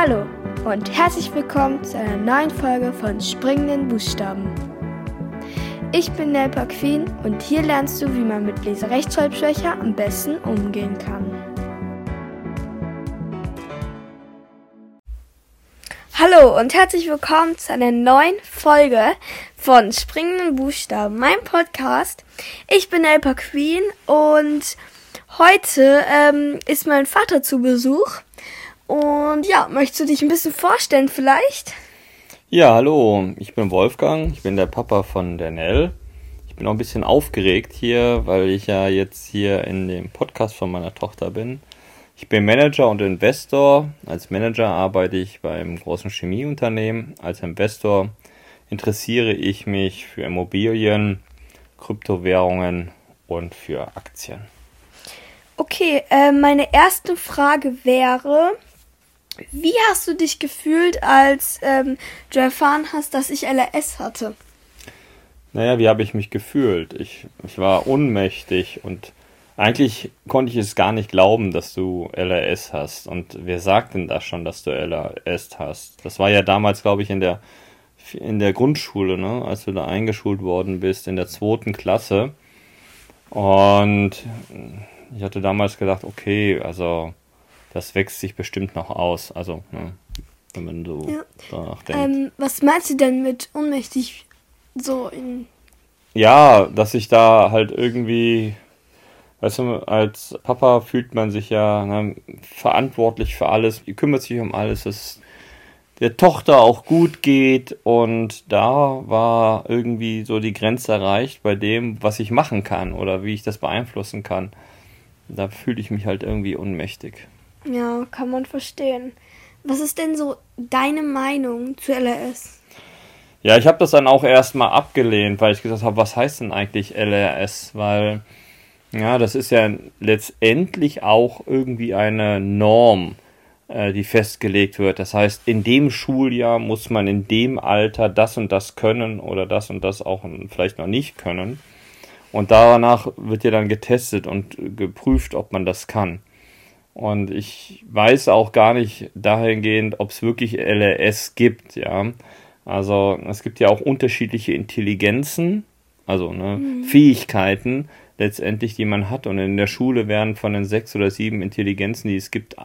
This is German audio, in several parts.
Hallo und herzlich willkommen zu einer neuen Folge von Springenden Buchstaben. Ich bin Nelpa Queen und hier lernst du, wie man mit Leserechtschreibschwäche am besten umgehen kann. Hallo und herzlich willkommen zu einer neuen Folge von Springenden Buchstaben, mein Podcast. Ich bin Nelpa Queen und heute ähm, ist mein Vater zu Besuch. Und ja, möchtest du dich ein bisschen vorstellen vielleicht? Ja, hallo, ich bin Wolfgang, ich bin der Papa von der Nell. Ich bin auch ein bisschen aufgeregt hier, weil ich ja jetzt hier in dem Podcast von meiner Tochter bin. Ich bin Manager und Investor. Als Manager arbeite ich beim großen Chemieunternehmen. Als Investor interessiere ich mich für Immobilien, Kryptowährungen und für Aktien. Okay, äh, meine erste Frage wäre, wie hast du dich gefühlt, als ähm, du erfahren hast, dass ich LRS hatte? Naja, wie habe ich mich gefühlt? Ich, ich war ohnmächtig und eigentlich konnte ich es gar nicht glauben, dass du LRS hast. Und wer sagt denn da schon, dass du LRS hast? Das war ja damals, glaube ich, in der, in der Grundschule, ne? als du da eingeschult worden bist, in der zweiten Klasse. Und ich hatte damals gedacht, okay, also das wächst sich bestimmt noch aus. Also, ne, wenn man so ja. danach denkt. Ähm, was meinst du denn mit ohnmächtig so in. Ja, dass ich da halt irgendwie, weißt du, als Papa fühlt man sich ja ne, verantwortlich für alles, kümmert sich um alles, dass der Tochter auch gut geht und da war irgendwie so die Grenze erreicht bei dem, was ich machen kann oder wie ich das beeinflussen kann. Da fühle ich mich halt irgendwie ohnmächtig. Ja, kann man verstehen. Was ist denn so deine Meinung zu LRS? Ja, ich habe das dann auch erstmal abgelehnt, weil ich gesagt habe, was heißt denn eigentlich LRS? Weil, ja, das ist ja letztendlich auch irgendwie eine Norm, äh, die festgelegt wird. Das heißt, in dem Schuljahr muss man in dem Alter das und das können oder das und das auch vielleicht noch nicht können. Und danach wird ja dann getestet und geprüft, ob man das kann. Und ich weiß auch gar nicht dahingehend, ob es wirklich LRS gibt, ja. Also es gibt ja auch unterschiedliche Intelligenzen, also ne, mhm. Fähigkeiten letztendlich, die man hat. Und in der Schule werden von den sechs oder sieben Intelligenzen, die es gibt,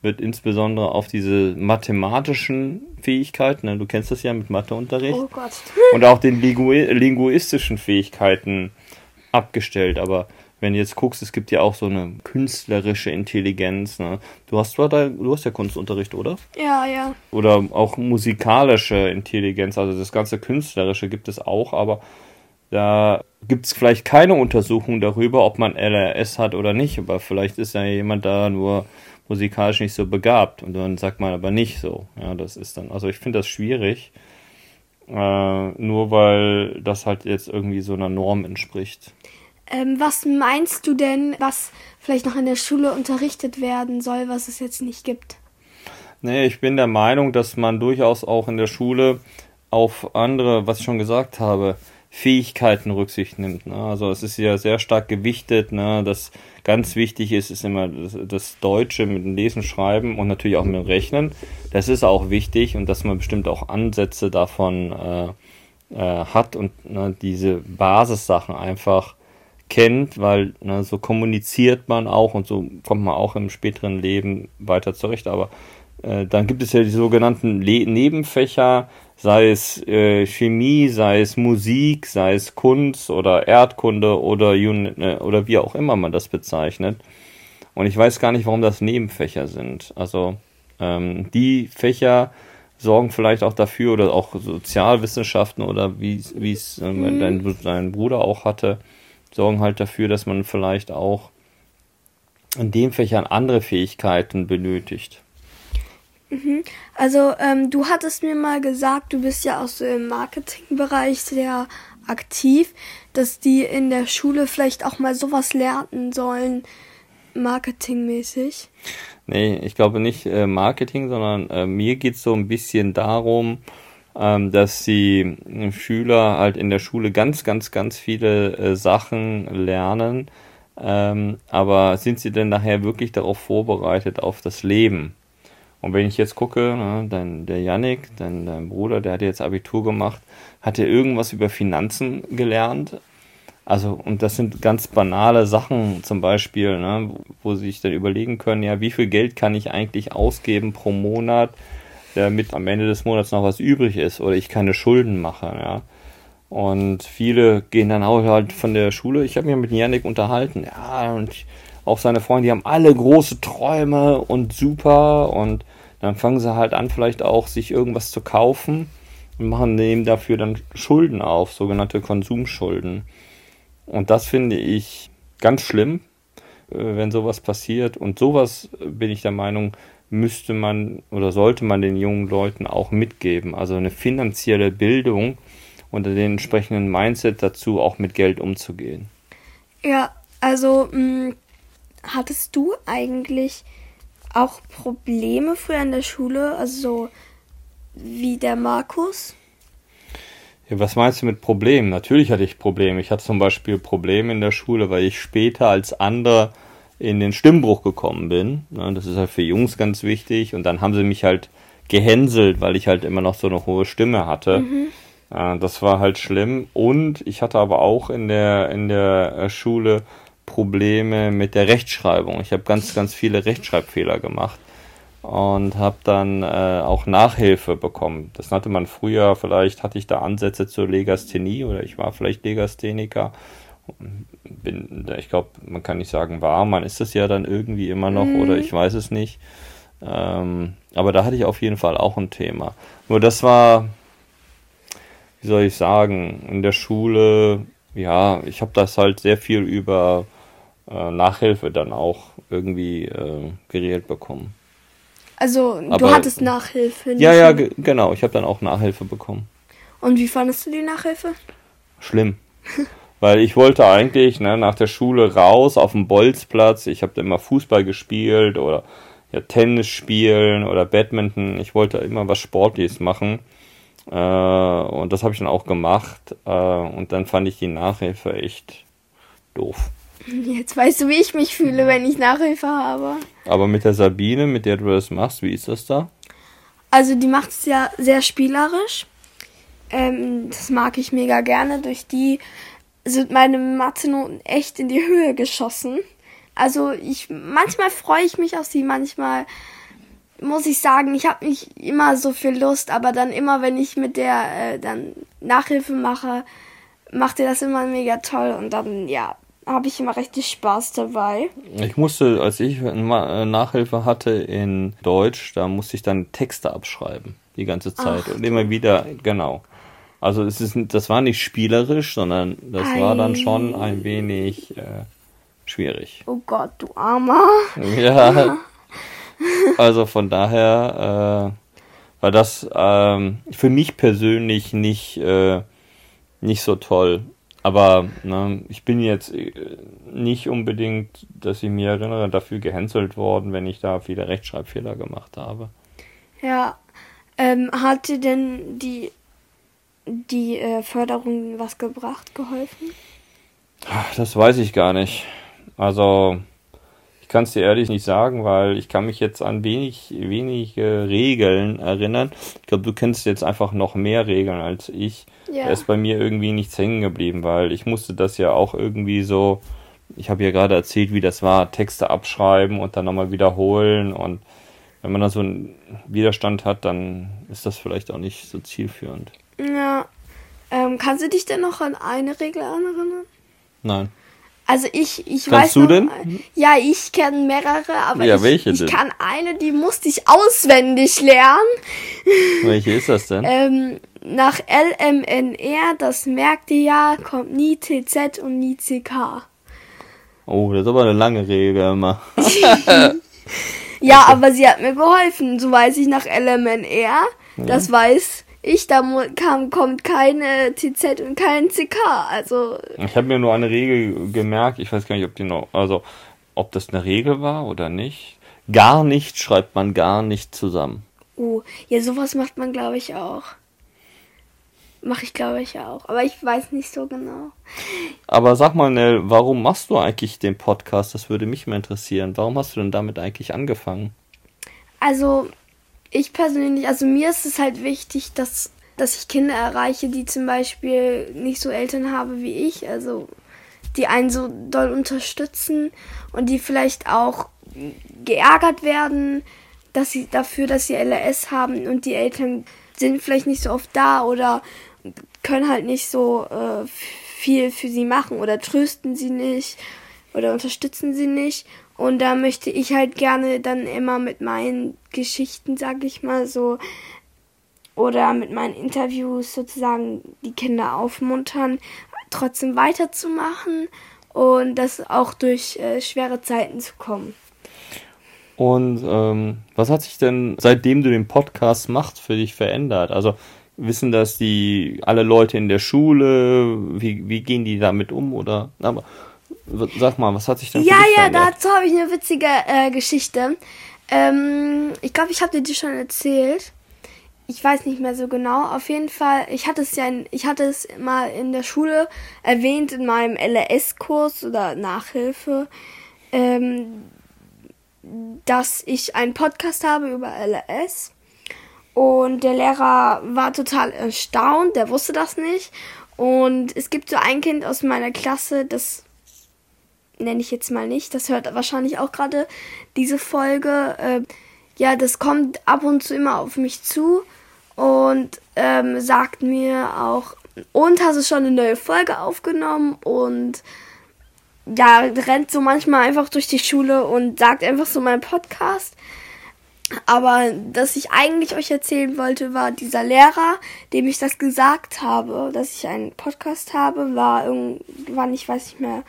wird insbesondere auf diese mathematischen Fähigkeiten, ne, du kennst das ja mit Matheunterricht, oh und auch den Lingu linguistischen Fähigkeiten abgestellt. Aber wenn du jetzt guckst, es gibt ja auch so eine künstlerische Intelligenz. Ne? Du hast zwar da, du hast ja Kunstunterricht, oder? Ja, ja. Oder auch musikalische Intelligenz, also das ganze Künstlerische gibt es auch, aber da gibt es vielleicht keine Untersuchung darüber, ob man LRS hat oder nicht, aber vielleicht ist ja jemand da nur musikalisch nicht so begabt und dann sagt man aber nicht so. Ja, das ist dann, also ich finde das schwierig, äh, nur weil das halt jetzt irgendwie so einer Norm entspricht. Ähm, was meinst du denn, was vielleicht noch in der Schule unterrichtet werden soll, was es jetzt nicht gibt? Nee, ich bin der Meinung, dass man durchaus auch in der Schule auf andere, was ich schon gesagt habe, Fähigkeiten Rücksicht nimmt. Ne? Also es ist ja sehr stark gewichtet, ne? dass ganz wichtig ist, ist immer das, das, Deutsche mit dem Lesen, Schreiben und natürlich auch mit dem Rechnen. Das ist auch wichtig und dass man bestimmt auch Ansätze davon äh, äh, hat und ne, diese Basissachen einfach kennt, weil ne, so kommuniziert man auch und so kommt man auch im späteren Leben weiter zurecht. Aber äh, dann gibt es ja die sogenannten Le Nebenfächer, sei es äh, Chemie, sei es Musik, sei es Kunst oder Erdkunde oder, äh, oder wie auch immer man das bezeichnet. Und ich weiß gar nicht, warum das Nebenfächer sind. Also ähm, die Fächer sorgen vielleicht auch dafür oder auch Sozialwissenschaften oder wie es äh, mhm. dein, dein Bruder auch hatte, sorgen halt dafür, dass man vielleicht auch in den Fächern andere Fähigkeiten benötigt. Mhm. Also ähm, du hattest mir mal gesagt, du bist ja auch so im Marketingbereich sehr aktiv, dass die in der Schule vielleicht auch mal sowas lernen sollen, marketingmäßig. Nee, ich glaube nicht äh, Marketing, sondern äh, mir geht es so ein bisschen darum, dass die Schüler halt in der Schule ganz, ganz, ganz viele äh, Sachen lernen. Ähm, aber sind sie denn nachher wirklich darauf vorbereitet, auf das Leben? Und wenn ich jetzt gucke, ne, dann der Yannick, dein, dein Bruder, der hat jetzt Abitur gemacht, hat er irgendwas über Finanzen gelernt? Also, und das sind ganz banale Sachen, zum Beispiel, ne, wo sie sich dann überlegen können, ja, wie viel Geld kann ich eigentlich ausgeben pro Monat, damit am Ende des Monats noch was übrig ist oder ich keine Schulden mache, ja. Und viele gehen dann auch halt von der Schule. Ich habe mich mit Yannick unterhalten, ja, und auch seine Freunde, die haben alle große Träume und super und dann fangen sie halt an, vielleicht auch sich irgendwas zu kaufen und machen dem dafür dann Schulden auf, sogenannte Konsumschulden. Und das finde ich ganz schlimm, äh, wenn sowas passiert. Und sowas, äh, bin ich der Meinung, müsste man oder sollte man den jungen Leuten auch mitgeben. Also eine finanzielle Bildung und den entsprechenden Mindset dazu, auch mit Geld umzugehen. Ja, also mh, mm, hattest du eigentlich auch Probleme früher in der Schule, also so wie der Markus? Ja, was meinst du mit Problemen? Natürlich hatte ich Probleme. Ich hatte zum Beispiel Probleme in der Schule, weil ich später als andere in den Stimmbruch gekommen bin. Das ist halt für Jungs ganz wichtig. Und dann haben sie mich halt gehänselt, weil ich halt immer noch so eine hohe Stimme hatte. Mhm. Das war halt schlimm. Und ich hatte aber auch in der, in der äh, Schule Probleme mit der Rechtschreibung. Ich habe ganz, ganz viele Rechtschreibfehler gemacht und habe dann äh, auch Nachhilfe bekommen. Das nannte man früher, vielleicht hatte ich da Ansätze zur Legasthenie oder ich war vielleicht Legastheniker. Bin, ich glaube, man kann nicht sagen war, man ist es ja dann irgendwie immer noch mhm. oder ich weiß es nicht. Ähm, aber da hatte ich auf jeden Fall auch ein Thema. Nur das war, wie soll ich sagen, in der Schule, ja, ich habe das halt sehr viel über äh, Nachhilfe dann auch irgendwie äh, geregelt bekommen. Also du Aber, hattest Nachhilfe. Ja, ja, genau. Ich habe dann auch Nachhilfe bekommen. Und wie fandest du die Nachhilfe? Schlimm. Weil ich wollte eigentlich ne, nach der Schule raus auf den Bolzplatz. Ich habe immer Fußball gespielt oder ja, Tennis spielen oder Badminton. Ich wollte immer was Sportliches machen. Äh, und das habe ich dann auch gemacht. Äh, und dann fand ich die Nachhilfe echt doof. Jetzt weißt du, wie ich mich fühle, wenn ich Nachhilfe habe. Aber mit der Sabine, mit der du das machst, wie ist das da? Also die macht es ja sehr spielerisch. Ähm, das mag ich mega gerne. Durch die sind meine Mathe-Noten echt in die Höhe geschossen. Also ich manchmal freue ich mich auf sie, manchmal muss ich sagen, ich habe nicht immer so viel Lust, aber dann immer, wenn ich mit der äh, dann Nachhilfe mache, macht ihr das immer mega toll und dann ja, habe ich immer richtig Spaß dabei. Ich musste, als ich äh, Nachhilfe hatte in Deutsch, da musste ich dann Texte abschreiben, die ganze Zeit. Ach. Und immer wieder, genau. Also es ist, das war nicht spielerisch, sondern das Ei. war dann schon ein wenig äh, schwierig. Oh Gott, du Armer. Ja. Also von daher äh, war das ähm, für mich persönlich nicht, äh, nicht so toll. Aber ne, ich bin jetzt äh, nicht unbedingt, dass ich mir erinnere, dafür gehänselt worden, wenn ich da viele Rechtschreibfehler gemacht habe. Ja. Ähm, hat dir denn die, die äh, Förderung was gebracht, geholfen? Das weiß ich gar nicht. Also kann es dir ehrlich nicht sagen, weil ich kann mich jetzt an wenig, wenige Regeln erinnern. Ich glaube, du kennst jetzt einfach noch mehr Regeln als ich. Ja. Da ist bei mir irgendwie nichts hängen geblieben, weil ich musste das ja auch irgendwie so, ich habe ja gerade erzählt, wie das war, Texte abschreiben und dann nochmal wiederholen und wenn man da so einen Widerstand hat, dann ist das vielleicht auch nicht so zielführend. Ja. Ähm, kannst du dich denn noch an eine Regel erinnern? Nein. Also ich, ich Kannst weiß du noch, denn? Ja, ich kenne mehrere, aber ja, ich, welche ich kann eine, die musste ich auswendig lernen. Welche ist das denn? ähm, nach LMNR, das merkt ihr ja, kommt nie TZ und nie CK. Oh, das ist aber eine lange Regel immer. ja, aber sie hat mir geholfen. So weiß ich nach LMNR. Ja. Das weiß ich, da kam, kommt keine TZ und kein CK. Also. Ich habe mir nur eine Regel gemerkt, ich weiß gar nicht, ob die noch, also ob das eine Regel war oder nicht. Gar nicht schreibt man gar nicht zusammen. Oh, ja, sowas macht man, glaube ich, auch. Mache ich, glaube ich, auch. Aber ich weiß nicht so genau. Aber sag mal, Nell, warum machst du eigentlich den Podcast? Das würde mich mal interessieren. Warum hast du denn damit eigentlich angefangen? Also, ich persönlich, also mir ist es halt wichtig, dass, dass ich Kinder erreiche, die zum Beispiel nicht so Eltern haben wie ich, also die einen so doll unterstützen und die vielleicht auch geärgert werden, dass sie dafür, dass sie LRS haben und die Eltern sind vielleicht nicht so oft da oder können halt nicht so äh, viel für sie machen oder trösten sie nicht oder unterstützen sie nicht. Und da möchte ich halt gerne dann immer mit meinen Geschichten, sag ich mal so, oder mit meinen Interviews sozusagen die Kinder aufmuntern, trotzdem weiterzumachen und das auch durch äh, schwere Zeiten zu kommen. Und ähm, was hat sich denn, seitdem du den Podcast machst, für dich verändert? Also wissen das die alle Leute in der Schule? Wie, wie gehen die damit um? Oder aber sag mal, was hat sich denn Ja, ja, dazu habe ich eine witzige äh, Geschichte. Ähm, ich glaube, ich habe dir die schon erzählt. Ich weiß nicht mehr so genau. Auf jeden Fall, ich hatte es ja, in, ich hatte es mal in der Schule erwähnt in meinem LRS-Kurs oder Nachhilfe. Ähm, dass ich einen Podcast habe über LRS. Und der Lehrer war total erstaunt, der wusste das nicht. Und es gibt so ein Kind aus meiner Klasse, das nenne ich jetzt mal nicht, das hört wahrscheinlich auch gerade diese Folge. Äh, ja, das kommt ab und zu immer auf mich zu und ähm, sagt mir auch, und hast du schon eine neue Folge aufgenommen? Und ja, rennt so manchmal einfach durch die Schule und sagt einfach so mein Podcast. Aber dass ich eigentlich euch erzählen wollte, war dieser Lehrer, dem ich das gesagt habe, dass ich einen Podcast habe, war irgendwann, ich weiß nicht mehr,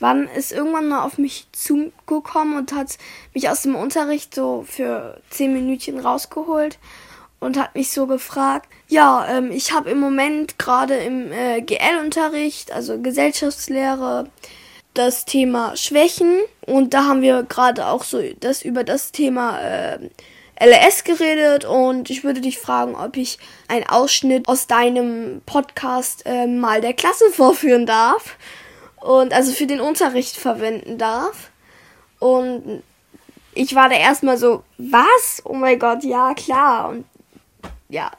wann ist irgendwann mal auf mich zugekommen und hat mich aus dem Unterricht so für zehn Minütchen rausgeholt und hat mich so gefragt, ja, ähm, ich habe im Moment gerade im äh, GL-Unterricht, also Gesellschaftslehre, das Thema Schwächen. Und da haben wir gerade auch so das über das Thema äh, LS geredet. Und ich würde dich fragen, ob ich einen Ausschnitt aus deinem Podcast äh, mal der Klasse vorführen darf und also für den Unterricht verwenden darf. Und ich war da erstmal so, was? Oh mein Gott, ja, klar. Und ja,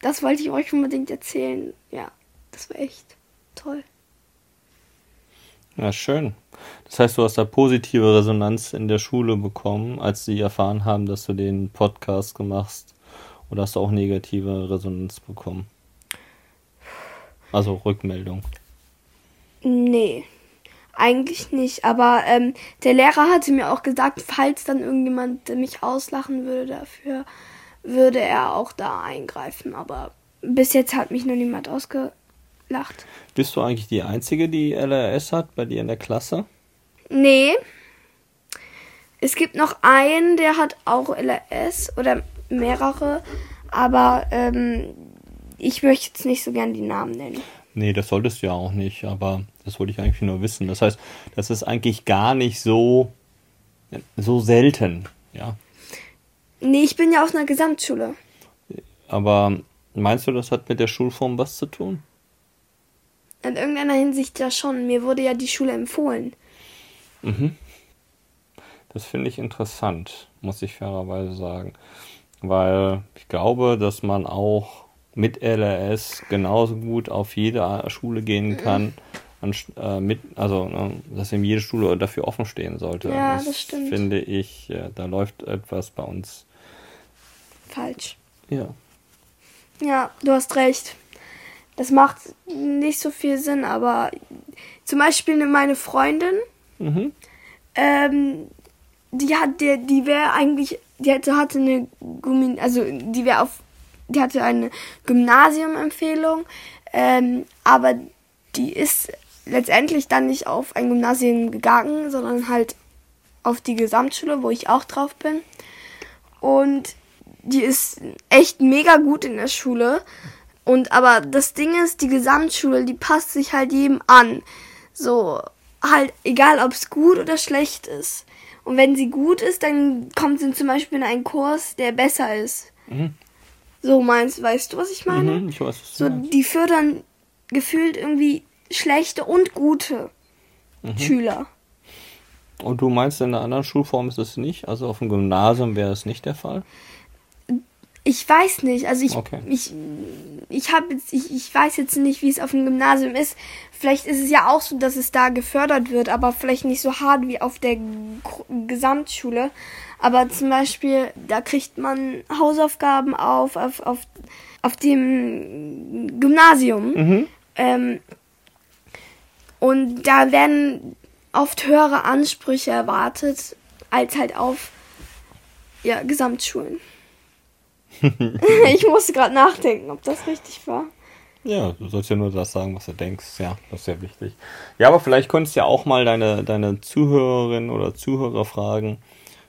das wollte ich euch unbedingt erzählen. Ja, das war echt toll. Ja, schön. Das heißt, du hast da positive Resonanz in der Schule bekommen, als sie erfahren haben, dass du den Podcast gemacht. Oder hast du auch negative Resonanz bekommen? Also Rückmeldung. Nee, eigentlich nicht. Aber ähm, der Lehrer hatte mir auch gesagt, falls dann irgendjemand mich auslachen würde dafür, würde er auch da eingreifen. Aber bis jetzt hat mich noch niemand ausge lacht. Bist du eigentlich die Einzige, die LRS hat bei dir in der Klasse? Nee. Es gibt noch einen, der hat auch LRS oder mehrere, aber ähm, ich möchte jetzt nicht so gern die Namen nennen. Nee, das solltest du ja auch nicht, aber das wollte ich eigentlich nur wissen. Das heißt, das ist eigentlich gar nicht so, so selten, ja. Nee, ich bin ja auf einer Gesamtschule. Aber meinst du, das hat mit der Schulform was zu tun? In irgendeiner Hinsicht ja schon. Mir wurde ja die Schule empfohlen. Mhm. Das finde ich interessant, muss ich fairerweise sagen. Weil ich glaube, dass man auch mit LRS genauso gut auf jede Schule gehen kann. An, äh, mit, also, ne, dass eben jede Schule dafür offen stehen sollte. Ja, das, das stimmt. Finde ich, da läuft etwas bei uns falsch. Ja. Ja, du hast recht das macht nicht so viel Sinn, aber zum Beispiel meine Freundin, mhm. ähm, die hat, der, die wäre eigentlich, die hatte, hatte eine Gummi, also die wäre auf, die hatte eine Gymnasiumempfehlung, ähm, aber die ist letztendlich dann nicht auf ein Gymnasium gegangen, sondern halt auf die Gesamtschule, wo ich auch drauf bin. Und die ist echt mega gut in der Schule. Und aber das Ding ist, die Gesamtschule, die passt sich halt jedem an. So, halt, egal ob es gut oder schlecht ist. Und wenn sie gut ist, dann kommt sie zum Beispiel in einen Kurs, der besser ist. Mhm. So meinst, weißt du, was ich meine? Mhm, ich weiß, was so, die fördern gefühlt irgendwie schlechte und gute mhm. Schüler. Und du meinst, in einer anderen Schulform ist das nicht? Also auf dem Gymnasium wäre es nicht der Fall? Ich weiß nicht. Also ich, Okay. ich, ich habe jetzt, ich, ich weiß jetzt nicht, wie es auf dem Gymnasium ist. Vielleicht ist es ja auch so, dass es da gefördert wird, aber vielleicht nicht so hart wie auf der Gesamtschule. Aber zum Beispiel, da kriegt man Hausaufgaben auf, auf, auf, auf dem Gymnasium. Mhm. Ähm, und da werden oft höhere Ansprüche erwartet, als halt auf ja, Gesamtschulen. ich musste gerade nachdenken, ob das richtig war. Ja, du sollst ja nur das sagen, was du denkst. Ja, das ist ja wichtig. Ja, aber vielleicht könntest du ja auch mal deine, deine Zuhörerin oder Zuhörer fragen,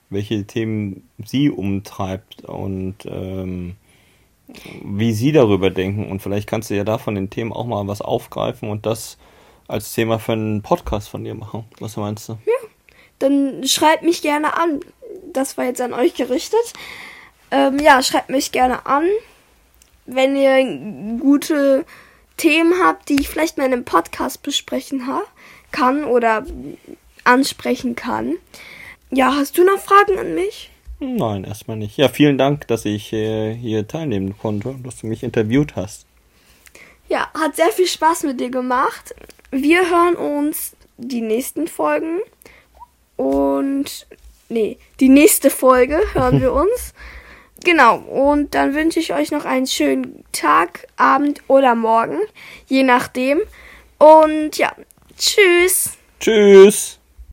welche Themen sie umtreibt und ähm, wie sie darüber denken. Und vielleicht kannst du ja da von den Themen auch mal was aufgreifen und das als Thema für einen Podcast von dir machen. Was meinst du? Dann schreibt mich gerne an. Das war jetzt an euch gerichtet. Ähm, ja, schreibt mich gerne an, wenn ihr gute Themen habt, die ich vielleicht mal in einem Podcast besprechen kann oder ansprechen kann. Ja, hast du noch Fragen an mich? Nein, erstmal nicht. Ja, vielen Dank, dass ich äh, hier teilnehmen konnte und dass du mich interviewt hast. Ja, hat sehr viel Spaß mit dir gemacht. Wir hören uns die nächsten Folgen und nee, die nächste Folge hören wir uns. Genau, und dann wünsche ich euch noch einen schönen Tag, Abend oder Morgen, je nachdem. Und ja, tschüss. Tschüss!